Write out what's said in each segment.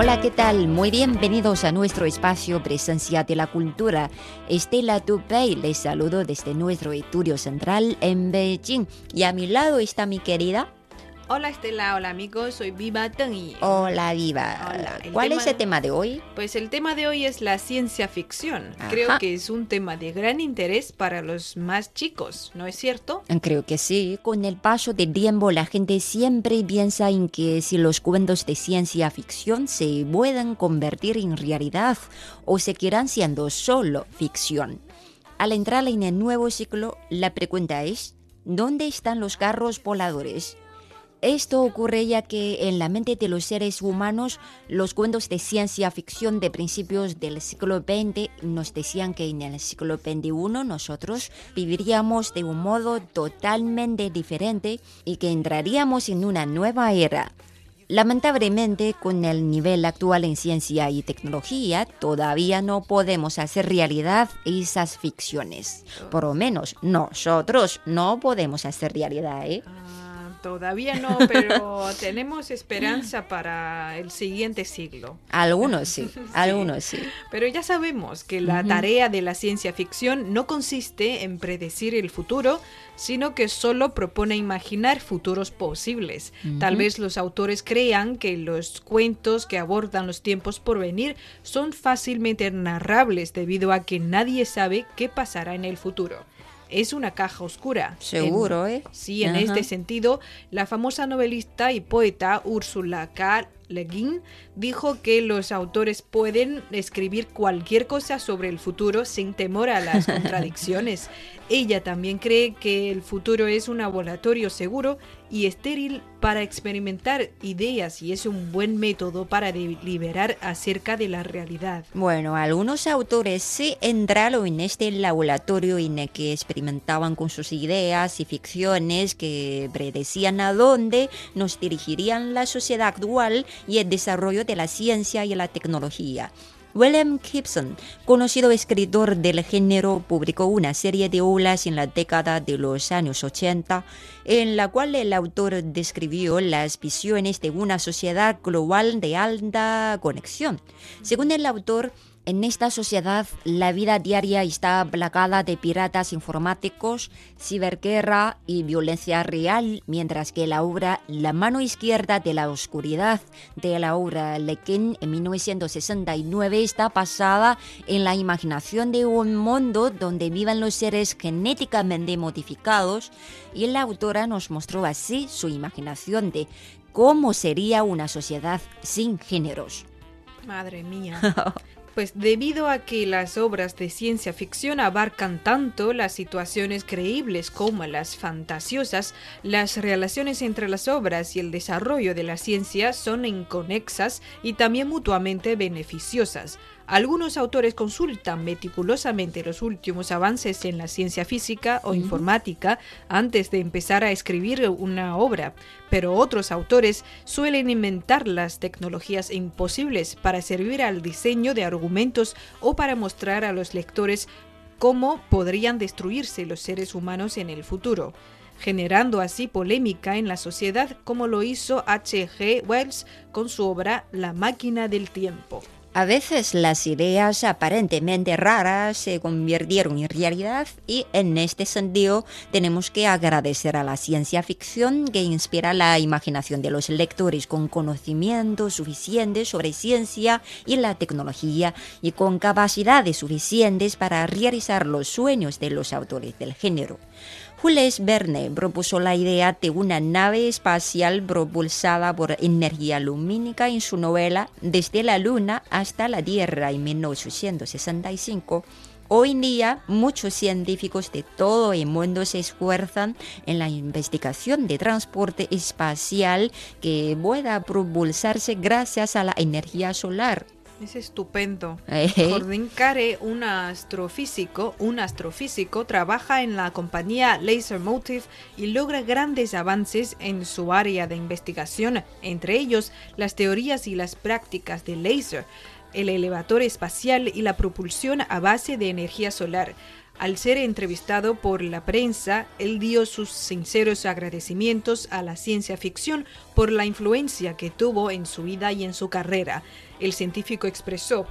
Hola, ¿qué tal? Muy bienvenidos a nuestro espacio Presencia de la Cultura. Estela Tupey les saludo desde nuestro estudio central en Beijing. Y a mi lado está mi querida. Hola Estela, hola amigos, soy Viva Teng y Hola, Viva. Hola, ¿Cuál tema- es el tema de hoy? pues el tema de hoy es la ciencia ficción. Ajá. Creo que es un tema de gran interés para los más chicos, ¿no es cierto? Creo que sí. Con el paso del tiempo, la gente siempre piensa en que si los cuentos de ciencia ficción se pueden convertir en realidad o seguirán siendo solo ficción. Al entrar en el nuevo ciclo, la pregunta es, ¿dónde están los carros voladores? Esto ocurre ya que en la mente de los seres humanos, los cuentos de ciencia ficción de principios del siglo XX nos decían que en el siglo XXI nosotros viviríamos de un modo totalmente diferente y que entraríamos en una nueva era. Lamentablemente, con el nivel actual en ciencia y tecnología, todavía no podemos hacer realidad esas ficciones. Por lo menos nosotros no podemos hacer realidad, ¿eh? Todavía no, pero tenemos esperanza para el siguiente siglo. Algunos sí, algunos sí. Pero ya sabemos que la tarea de la ciencia ficción no consiste en predecir el futuro, sino que solo propone imaginar futuros posibles. Tal vez los autores crean que los cuentos que abordan los tiempos por venir son fácilmente narrables debido a que nadie sabe qué pasará en el futuro. Es una caja oscura. Seguro, En- ¿eh? Sí, en Ajá. este sentido, la famosa novelista y poeta Ursula K. Le Guin dijo que los autores pueden escribir cualquier cosa sobre el futuro sin temor a las contradicciones. Ella también cree que el futuro es un laboratorio seguro y estéril para experimentar ideas y es un buen método para deliberar acerca de la realidad. Bueno, algunos autores sí entraron en este laboratorio en el que experimentaban con sus ideas y ficciones que predecían a dónde nos dirigirían la sociedad actual y el desarrollo de la ciencia y la tecnología. William Gibson, conocido escritor del género, publicó una serie de obras en la década de los años 80, en la cual el autor describió las visiones de una sociedad global de alta conexión. Según el autor, en esta sociedad la vida diaria está plagada de piratas informáticos, ciberguerra y violencia real, mientras que la obra La mano izquierda de la oscuridad de la obra Lequin en 1969 está basada en la imaginación de un mundo donde vivan los seres genéticamente modificados y la autora nos mostró así su imaginación de cómo sería una sociedad sin géneros. Madre mía. Pues debido a que las obras de ciencia ficción abarcan tanto las situaciones creíbles como las fantasiosas, las relaciones entre las obras y el desarrollo de la ciencia son inconexas y también mutuamente beneficiosas. Algunos autores consultan meticulosamente los últimos avances en la ciencia física o informática antes de empezar a escribir una obra, pero otros autores suelen inventar las tecnologías imposibles para servir al diseño de argumentos o para mostrar a los lectores cómo podrían destruirse los seres humanos en el futuro generando así polémica en la sociedad como lo hizo H.G. Wells con su obra La máquina del tiempo. A veces las ideas aparentemente raras se convirtieron en realidad y en este sentido tenemos que agradecer a la ciencia ficción que inspira la imaginación de los lectores con conocimientos suficientes sobre ciencia y la tecnología y con capacidades suficientes para realizar los sueños de los autores del género. Jules Verne propuso la idea de una nave espacial propulsada por energía lumínica en su novela Desde la Luna hasta la Tierra en 1865. Hoy en día, muchos científicos de todo el mundo se esfuerzan en la investigación de transporte espacial que pueda propulsarse gracias a la energía solar. Es estupendo. Eh. Gordon Care, un astrofísico, un astrofísico, trabaja en la compañía Laser Motive y logra grandes avances en su área de investigación, entre ellos las teorías y las prácticas de láser, el elevador espacial y la propulsión a base de energía solar. Al ser entrevistado por la prensa, él dio sus sinceros agradecimientos a la ciencia ficción por la influencia que tuvo en su vida y en su carrera. El científico expresó,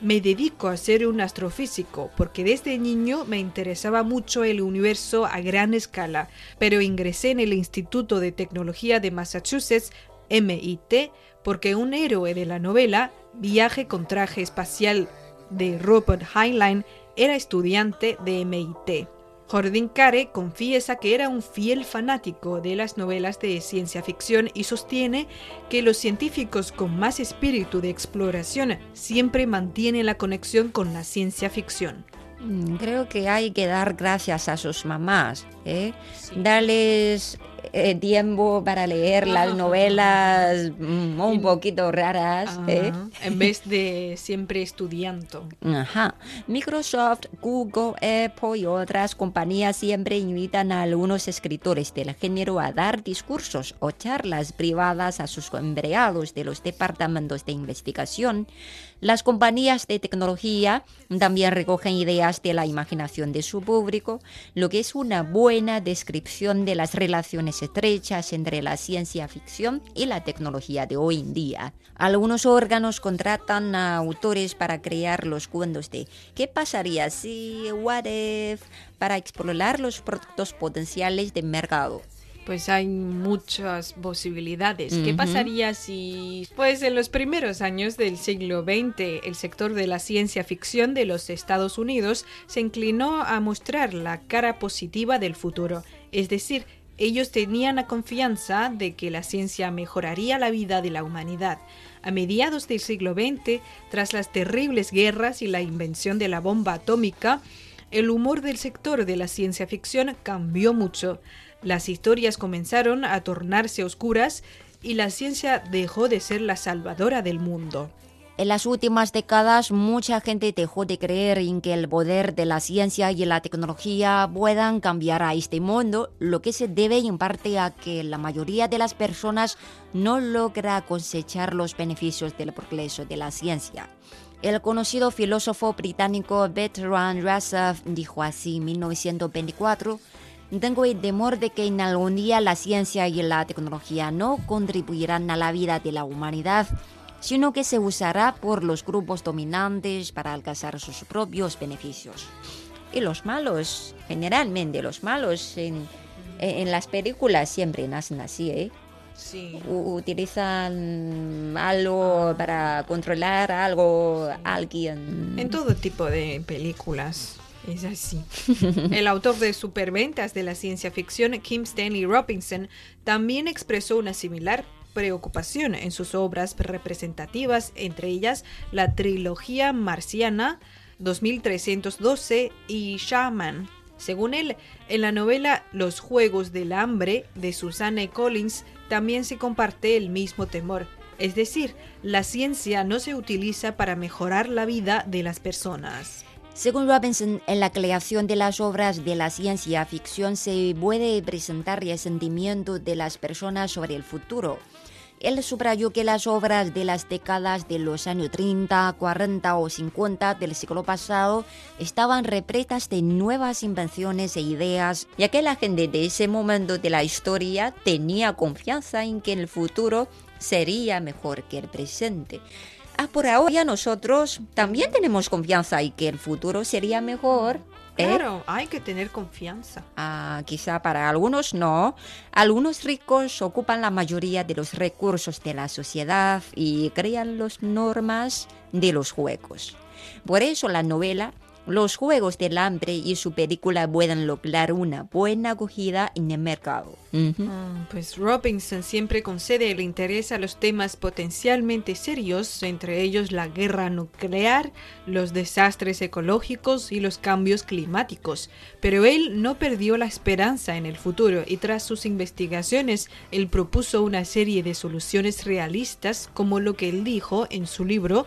me dedico a ser un astrofísico porque desde niño me interesaba mucho el universo a gran escala, pero ingresé en el Instituto de Tecnología de Massachusetts, MIT, porque un héroe de la novela, Viaje con traje espacial de Robert Heinlein, era estudiante de MIT. Jordin Care confiesa que era un fiel fanático de las novelas de ciencia ficción y sostiene que los científicos con más espíritu de exploración siempre mantienen la conexión con la ciencia ficción. Mm, Creo que hay que dar gracias a sus mamás, ¿eh? darles eh, tiempo para leer las novelas mm, un poquito raras. ¿eh? En vez de siempre estudiando. Ajá. Microsoft, Google, Apple y otras compañías siempre invitan a algunos escritores del género a dar discursos o charlas privadas a sus empleados de los departamentos de investigación. Las compañías de tecnología también recogen ideas de la imaginación de su público, lo que es una buena descripción de las relaciones estrechas entre la ciencia ficción y la tecnología de hoy en día. Algunos órganos contratan a autores para crear los cuentos de ¿qué pasaría si, what if, para explorar los productos potenciales de mercado. Pues hay muchas posibilidades. ¿Qué pasaría si, pues en los primeros años del siglo XX, el sector de la ciencia ficción de los Estados Unidos se inclinó a mostrar la cara positiva del futuro? Es decir, ellos tenían la confianza de que la ciencia mejoraría la vida de la humanidad. A mediados del siglo XX, tras las terribles guerras y la invención de la bomba atómica, el humor del sector de la ciencia ficción cambió mucho. Las historias comenzaron a tornarse oscuras y la ciencia dejó de ser la salvadora del mundo. En las últimas décadas, mucha gente dejó de creer en que el poder de la ciencia y la tecnología puedan cambiar a este mundo, lo que se debe en parte a que la mayoría de las personas no logra cosechar los beneficios del progreso de la ciencia. El conocido filósofo británico Bertrand Russell dijo así en 1924, tengo el temor de que en algún día la ciencia y la tecnología no contribuirán a la vida de la humanidad, sino que se usará por los grupos dominantes para alcanzar sus propios beneficios. Y los malos, generalmente los malos en, en las películas siempre nacen así, ¿eh? Sí. Utilizan algo para controlar algo, alguien. En todo tipo de películas. Es así. El autor de Superventas de la ciencia ficción, Kim Stanley Robinson, también expresó una similar preocupación en sus obras representativas, entre ellas la trilogía marciana 2312 y Shaman. Según él, en la novela Los Juegos del Hambre de Susanne Collins también se comparte el mismo temor. Es decir, la ciencia no se utiliza para mejorar la vida de las personas. Según Robinson, en la creación de las obras de la ciencia ficción se puede presentar el sentimiento de las personas sobre el futuro. Él subrayó que las obras de las décadas de los años 30, 40 o 50 del siglo pasado estaban repletas de nuevas invenciones e ideas, ya que la gente de ese momento de la historia tenía confianza en que el futuro sería mejor que el presente. Ah, por ahora nosotros también tenemos confianza y que el futuro sería mejor. ¿eh? Claro, hay que tener confianza. Ah, quizá para algunos no. Algunos ricos ocupan la mayoría de los recursos de la sociedad y crean las normas de los juegos. Por eso la novela los Juegos del Hambre y su película pueden lograr una buena acogida en el mercado. Mm, Pues Robinson siempre concede el interés a los temas potencialmente serios, entre ellos la guerra nuclear, los desastres ecológicos y los cambios climáticos. Pero él no perdió la esperanza en el futuro y tras sus investigaciones él propuso una serie de soluciones realistas como lo que él dijo en su libro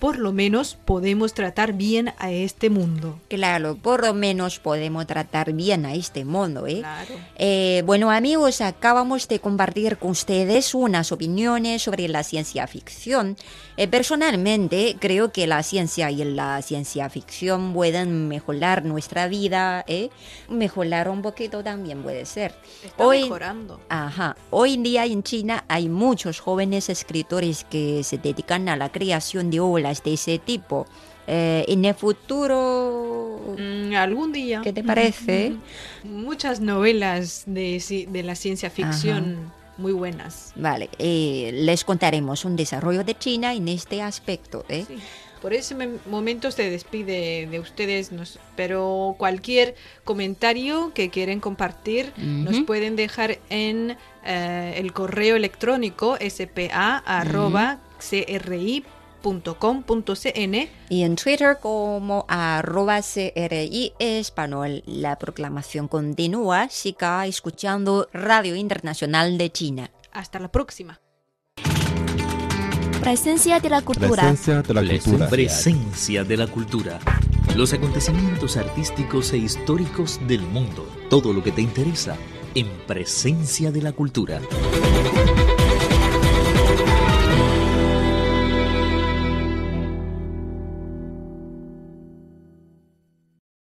por lo menos podemos tratar bien a este mundo. Claro, por lo menos podemos tratar bien a este mundo, ¿eh? Claro. Eh, bueno amigos, acabamos de compartir con ustedes unas opiniones sobre la ciencia ficción. Eh, personalmente creo que la ciencia y la ciencia ficción pueden mejorar nuestra vida, ¿eh? mejorar un poquito también puede ser. Está mejorando. Ajá. Hoy en día en China hay muchos jóvenes escritores que se dedican a la creación de obras de ese tipo. Eh, en el futuro, Mm, algún día. ¿qué te parece? Muchas novelas de, de la ciencia ficción muy buenas. Vale, eh, les contaremos un desarrollo de China en este aspecto. ¿eh? Sí. Por ese momento se despide de ustedes, nos- pero cualquier comentario que quieren compartir nos Ujú. pueden dejar en eh, el correo electrónico Y en Twitter como arroba CRI español. La proclamación continúa. Siga escuchando Radio Internacional de China. Hasta la próxima. Presencia de la cultura. Presencia de la cultura. Presencia de la cultura. Los acontecimientos artísticos e históricos del mundo. Todo lo que te interesa en Presencia de la cultura.